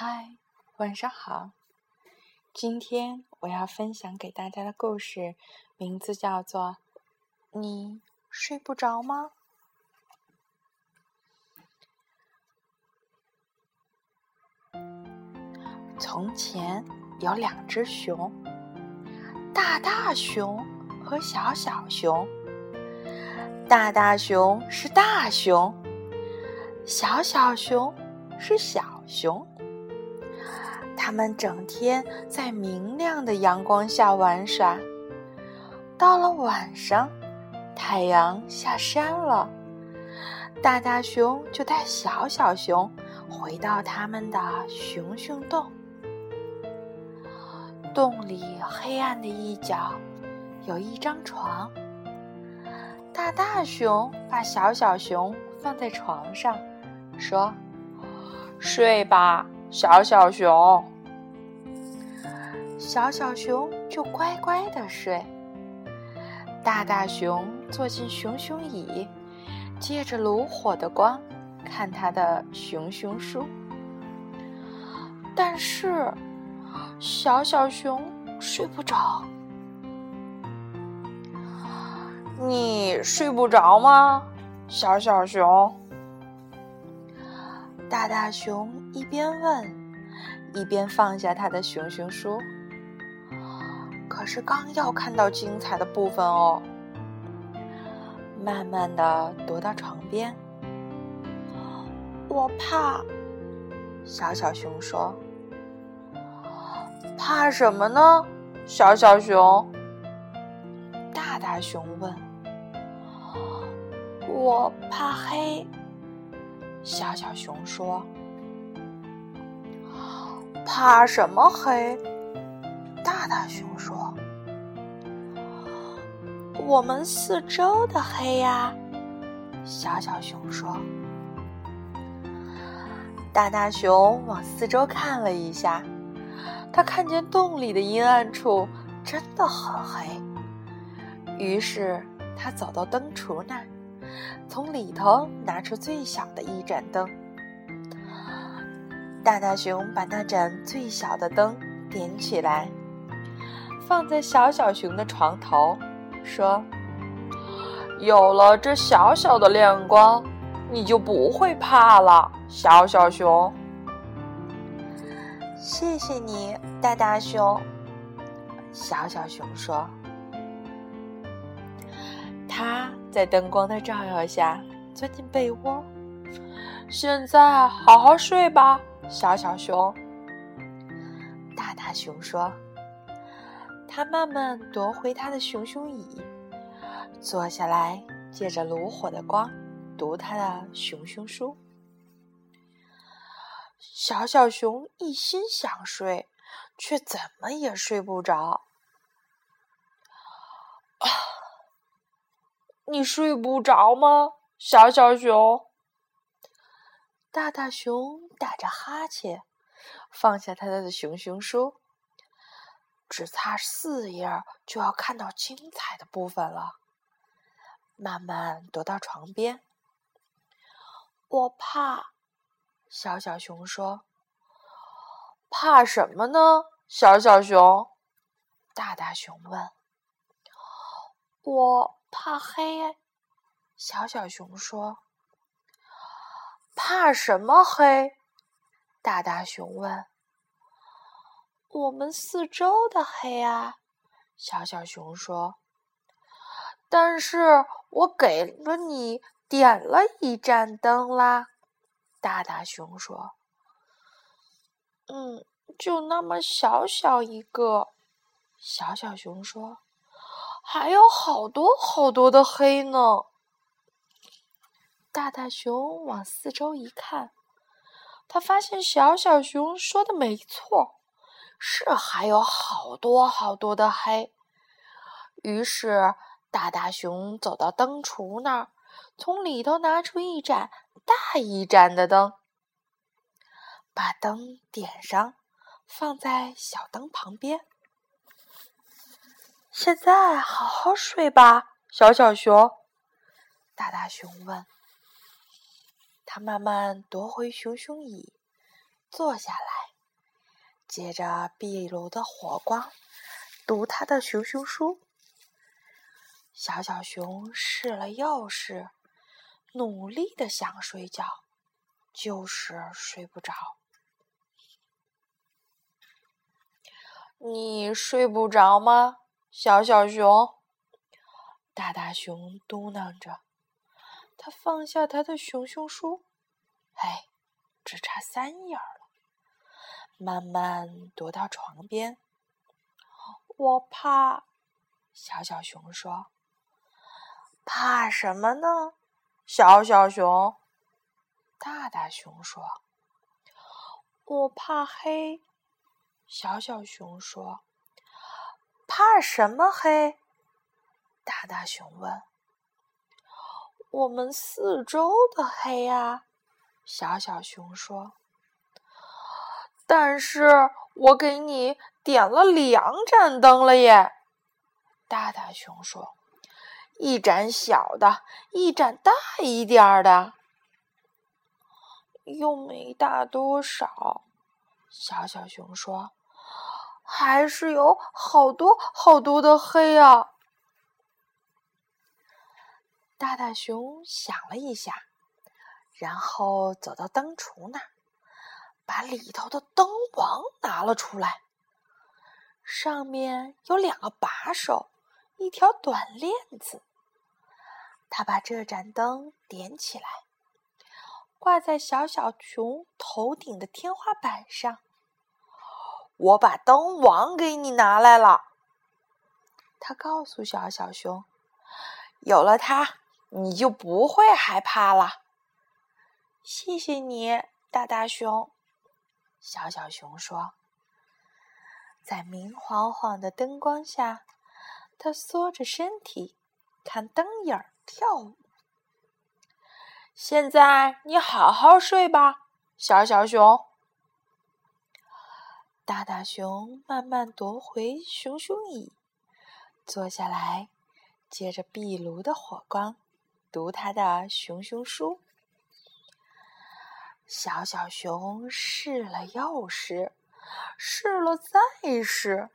嗨，晚上好。今天我要分享给大家的故事名字叫做《你睡不着吗》。从前有两只熊，大大熊和小小熊。大大熊是大熊，小小熊是小熊。他们整天在明亮的阳光下玩耍。到了晚上，太阳下山了，大大熊就带小小熊回到他们的熊熊洞。洞里黑暗的一角有一张床。大大熊把小小熊放在床上，说：“睡吧，小小熊。”小小熊就乖乖的睡。大大熊坐进熊熊椅，借着炉火的光看他的熊熊书。但是，小小熊睡不着。你睡不着吗，小小熊？大大熊一边问，一边放下他的熊熊书。是刚要看到精彩的部分哦，慢慢的踱到床边。我怕，小小熊说：“怕什么呢？”小小熊。大大熊问。我怕黑，小小熊说：“怕什么黑？”大大熊：“我们四周的黑呀。”小小熊说：“大大熊往四周看了一下，他看见洞里的阴暗处真的很黑，于是他走到灯橱那儿。”从里头拿出最小的一盏灯，大大熊把那盏最小的灯点起来，放在小小熊的床头，说：“有了这小小的亮光，你就不会怕了，小小熊。”谢谢你，大大熊。小小熊说。他在灯光的照耀下钻进被窝。现在好好睡吧，小小熊。大大熊说。他慢慢夺回他的熊熊椅，坐下来，借着炉火的光读他的熊熊书。小小熊一心想睡，却怎么也睡不着。啊！你睡不着吗，小小熊？大大熊打着哈欠，放下他的熊熊书，只差四页就要看到精彩的部分了。慢慢踱到床边，我怕。小小熊说：“怕什么呢？”小小熊，大大熊问：“我。”怕黑，小小熊说：“怕什么黑？”大大熊问。“我们四周的黑啊。”小小熊说。“但是我给了你点了一盏灯啦。”大大熊说。“嗯，就那么小小一个。”小小熊说。还有好多好多的黑呢！大大熊往四周一看，他发现小小熊说的没错，是还有好多好多的黑。于是，大大熊走到灯橱那儿，从里头拿出一盏大一盏的灯，把灯点上，放在小灯旁边。现在好好睡吧，小小熊。大大熊问。他慢慢夺回熊熊椅，坐下来，借着壁炉的火光读他的熊熊书。小小熊试了又试，努力的想睡觉，就是睡不着。你睡不着吗，小小熊？大大熊嘟囔着。他放下他的熊熊书，哎，只差三页了。慢慢踱到床边。我怕，小小熊说。怕什么呢？小小熊。大大熊说。我怕黑。小小熊说：“怕什么黑？”大大熊问。“我们四周的黑呀。”小小熊说。“但是我给你点了两盏灯了耶。”大大熊说，“一盏小的，一盏大一点儿的，又没大多少。”小小熊说。还是有好多好多的黑啊！大大熊想了一下，然后走到灯橱那儿，把里头的灯王拿了出来。上面有两个把手，一条短链子。他把这盏灯点起来，挂在小小熊头顶的天花板上。我把灯王给你拿来了，他告诉小小熊：“有了它，你就不会害怕了。”谢谢你，大大熊。小小熊说：“在明晃晃的灯光下，他缩着身体看灯影儿跳舞。”现在你好好睡吧，小小熊。大大熊慢慢夺回熊熊椅，坐下来，借着壁炉的火光，读他的熊熊书。小小熊试了又试，试了再试，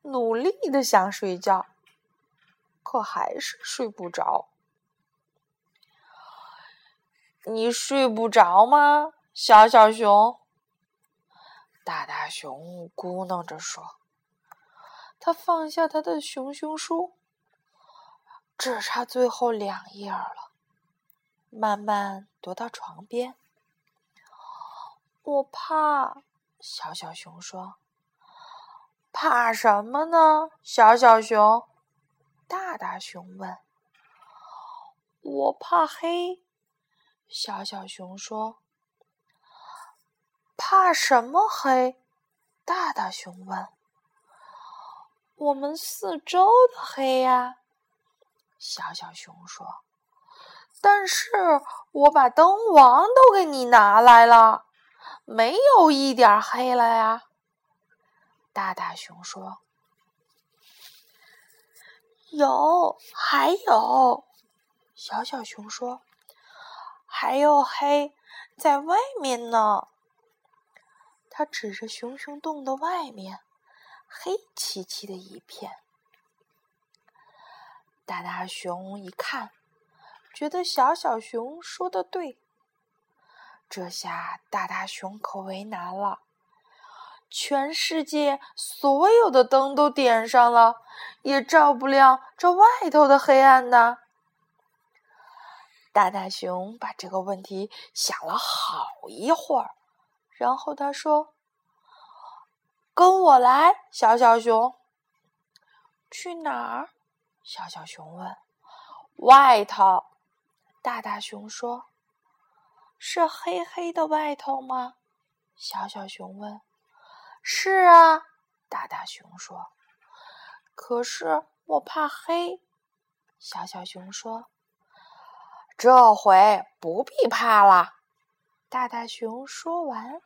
努力的想睡觉，可还是睡不着。你睡不着吗，小小熊？大大熊咕囔着说：“他放下他的熊熊书，只差最后两页了。慢慢踱到床边。我怕。”小小熊说：“怕什么呢？”小小熊。大大熊问：“我怕黑。”小小熊说。怕什么黑？大大熊问。我们四周的黑呀，小小熊说。但是我把灯王都给你拿来了，没有一点黑了呀。大大熊说。有，还有，小小熊说，还有黑在外面呢。他指着熊熊洞的外面，黑漆漆的一片。大大熊一看，觉得小小熊说的对。这下大大熊可为难了，全世界所有的灯都点上了，也照不亮这外头的黑暗呢。大大熊把这个问题想了好一会儿。然后他说：“跟我来，小小熊。”去哪儿？小小熊问。“外头。”大大熊说。“是黑黑的外头吗？”小小熊问。“是啊。”大大熊说。“可是我怕黑。”小小熊说。“这回不必怕了。”大大熊说完。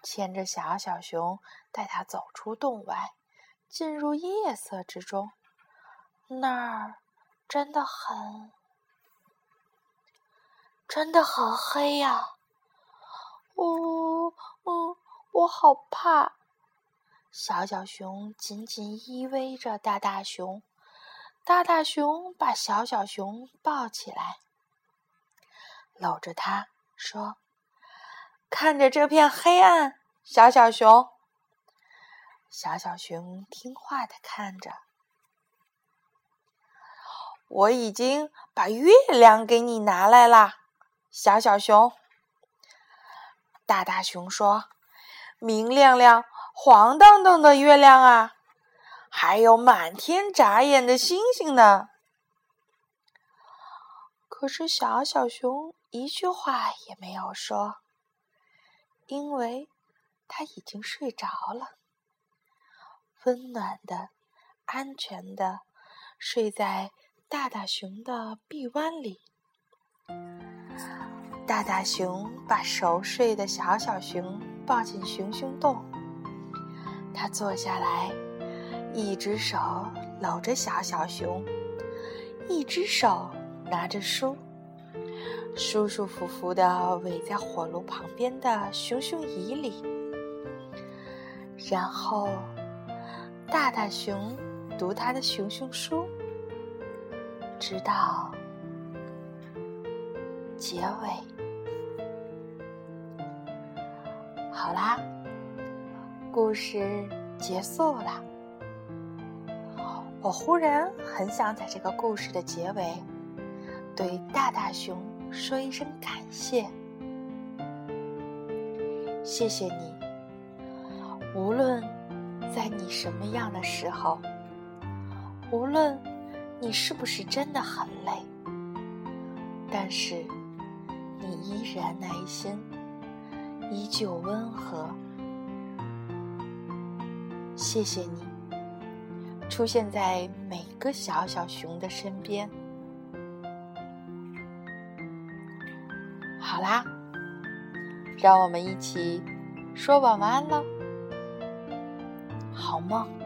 牵着小小熊，带它走出洞外，进入夜色之中。那儿真的很，真的好黑呀！哦，哦，好怕。小小熊紧紧依偎着大大熊，大大熊把小小熊抱起来，搂着它说：“看着这片黑暗，小小熊。”小小熊听话的看着。我已经把月亮给你拿来啦，小小熊。大大熊说：“明亮亮。”黄澄澄的月亮啊，还有满天眨眼的星星呢。可是小小熊一句话也没有说，因为他已经睡着了，温暖的、安全的睡在大大熊的臂弯里。大大熊把熟睡的小小熊抱进熊熊洞。他坐下来，一只手搂着小小熊，一只手拿着书，舒舒服服的围在火炉旁边的熊熊椅里。然后，大大熊读他的熊熊书，直到结尾。好啦。故事结束了，我忽然很想在这个故事的结尾，对大大熊说一声感谢。谢谢你，无论在你什么样的时候，无论你是不是真的很累，但是你依然耐心，依旧温和。谢谢你，出现在每个小小熊的身边。好啦，让我们一起说晚安了，好梦。